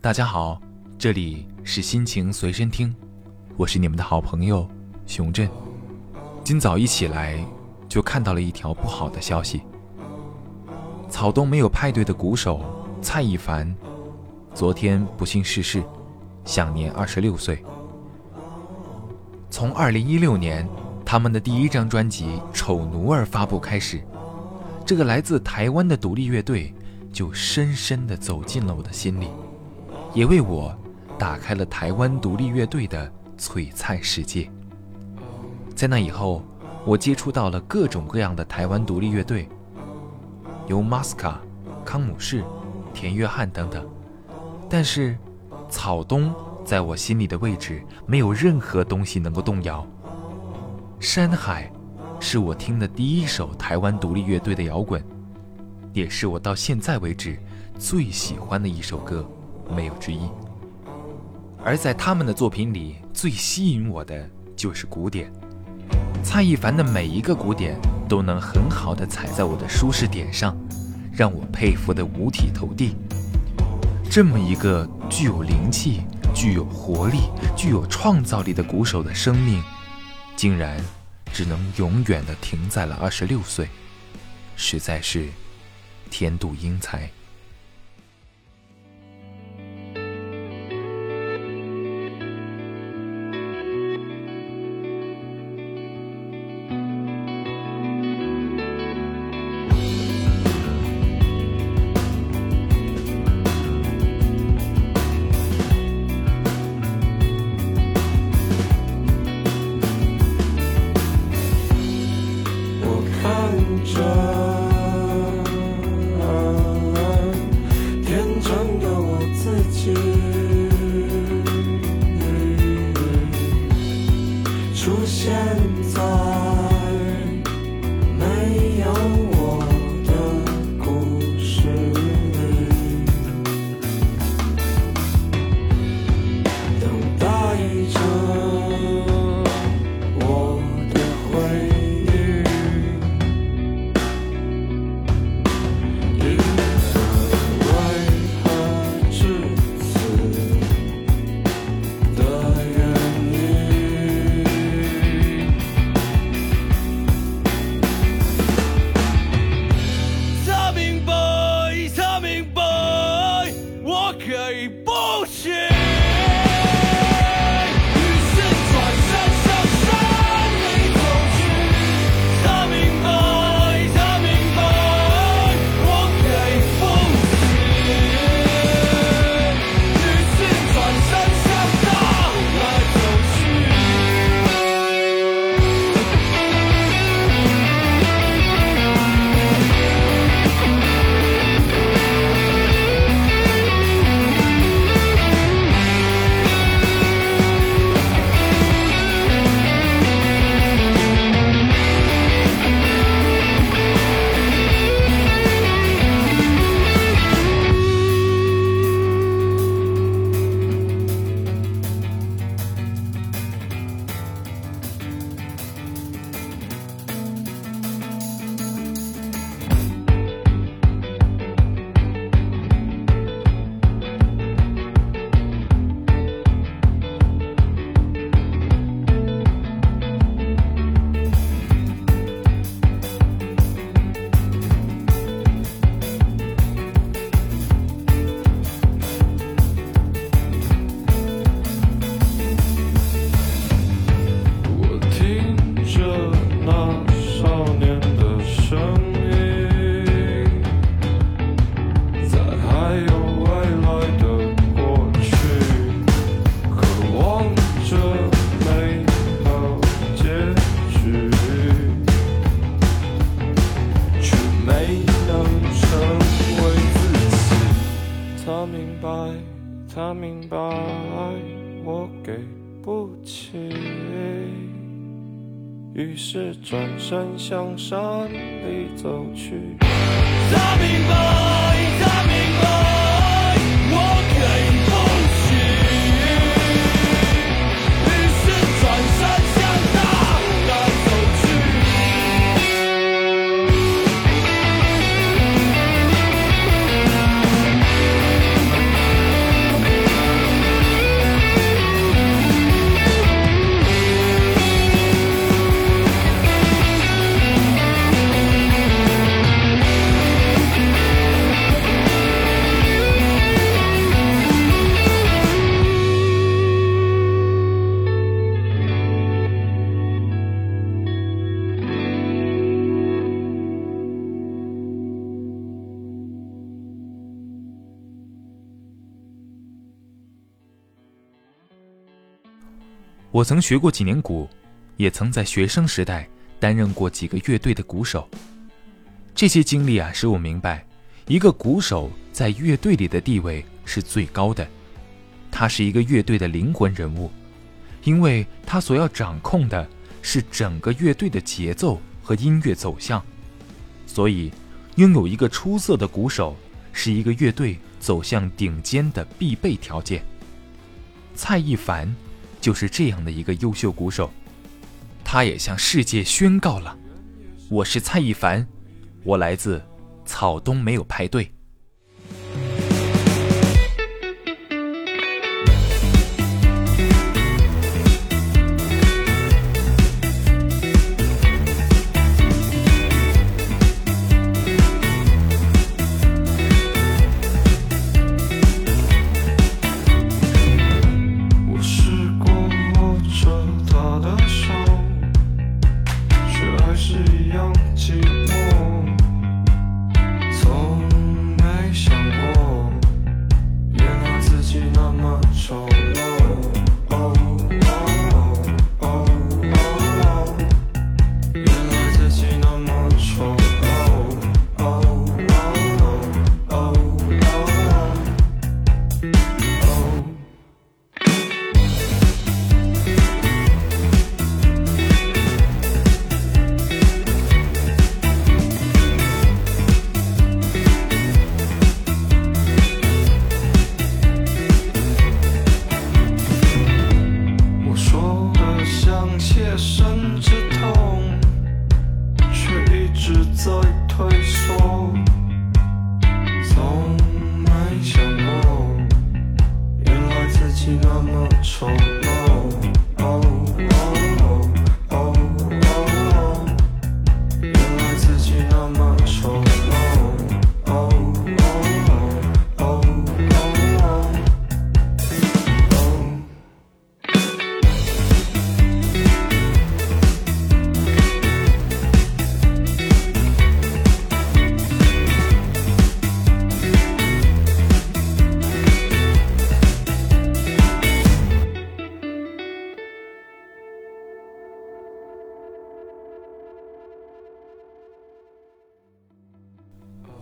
大家好，这里是心情随身听，我是你们的好朋友熊振。今早一起来就看到了一条不好的消息：草东没有派对的鼓手蔡一凡，昨天不幸逝世，享年二十六岁。从二零一六年他们的第一张专辑《丑奴儿》发布开始，这个来自台湾的独立乐队就深深地走进了我的心里。也为我打开了台湾独立乐队的璀璨世界。在那以后，我接触到了各种各样的台湾独立乐队，有马斯卡、康姆士、田约翰等等。但是，草东在我心里的位置，没有任何东西能够动摇。山海，是我听的第一首台湾独立乐队的摇滚，也是我到现在为止最喜欢的一首歌。没有之一。而在他们的作品里，最吸引我的就是鼓点。蔡一凡的每一个鼓点都能很好的踩在我的舒适点上，让我佩服的五体投地。这么一个具有灵气、具有活力、具有创造力的鼓手的生命，竟然只能永远的停在了二十六岁，实在是天妒英才。他明白他明白我给不起。于是转身向山里走去。他明白他明白我给我曾学过几年鼓，也曾在学生时代担任过几个乐队的鼓手。这些经历啊，使我明白，一个鼓手在乐队里的地位是最高的。他是一个乐队的灵魂人物，因为他所要掌控的是整个乐队的节奏和音乐走向。所以，拥有一个出色的鼓手，是一个乐队走向顶尖的必备条件。蔡一凡。就是这样的一个优秀鼓手，他也向世界宣告了：“我是蔡一凡，我来自草东没有派对派对。”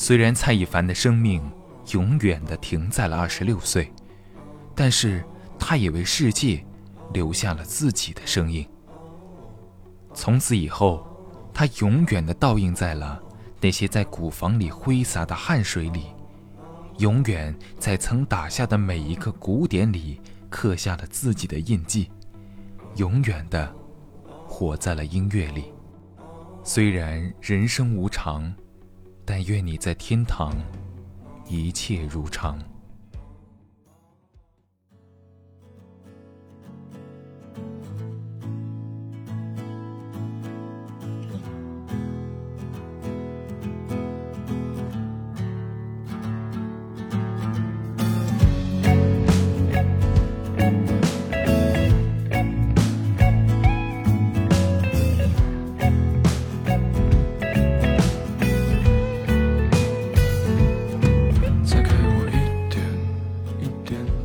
虽然蔡一凡的生命永远的停在了二十六岁，但是他也为世界留下了自己的声音。从此以后，他永远的倒映在了那些在鼓房里挥洒的汗水里，永远在曾打下的每一个鼓点里刻下了自己的印记，永远的活在了音乐里。虽然人生无常。但愿你在天堂，一切如常。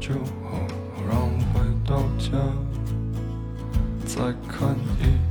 就好让我回到家再看一